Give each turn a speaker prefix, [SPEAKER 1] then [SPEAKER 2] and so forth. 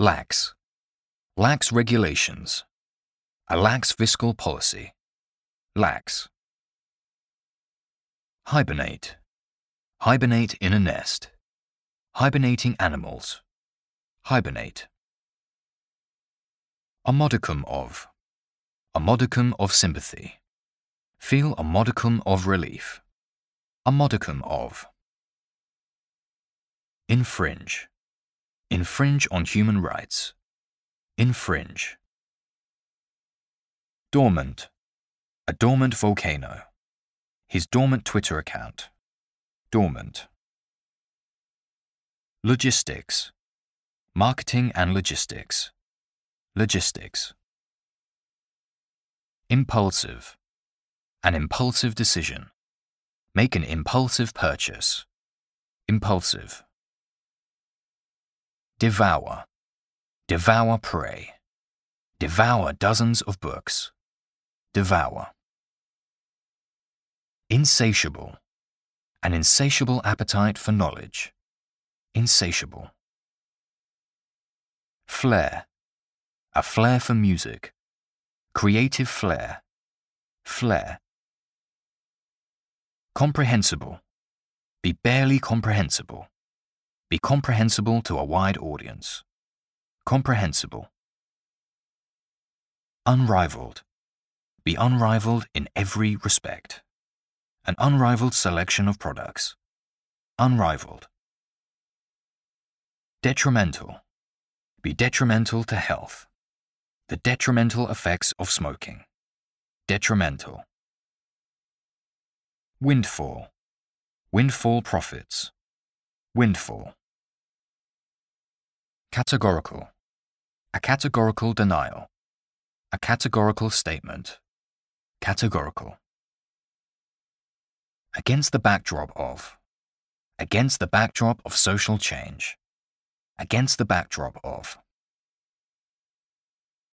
[SPEAKER 1] Lax. Lax regulations. A lax fiscal policy. Lax. Hibernate. Hibernate in a nest. Hibernating animals. Hibernate. A modicum of. A modicum of sympathy. Feel a modicum of relief. A modicum of. Infringe. Infringe on human rights. Infringe. Dormant. A dormant volcano. His dormant Twitter account. Dormant. Logistics. Marketing and logistics. Logistics. Impulsive. An impulsive decision. Make an impulsive purchase. Impulsive. Devour. Devour prey. Devour dozens of books. Devour. Insatiable. An insatiable appetite for knowledge. Insatiable. Flair. A flair for music. Creative flair. Flair. Comprehensible. Be barely comprehensible. Be comprehensible to a wide audience. Comprehensible. Unrivaled. Be unrivaled in every respect. An unrivaled selection of products. Unrivaled. Detrimental. Be detrimental to health. The detrimental effects of smoking. Detrimental. Windfall. Windfall profits. Windfall. Categorical. A categorical denial. A categorical statement. Categorical. Against the backdrop of. Against the backdrop of social change. Against the backdrop of.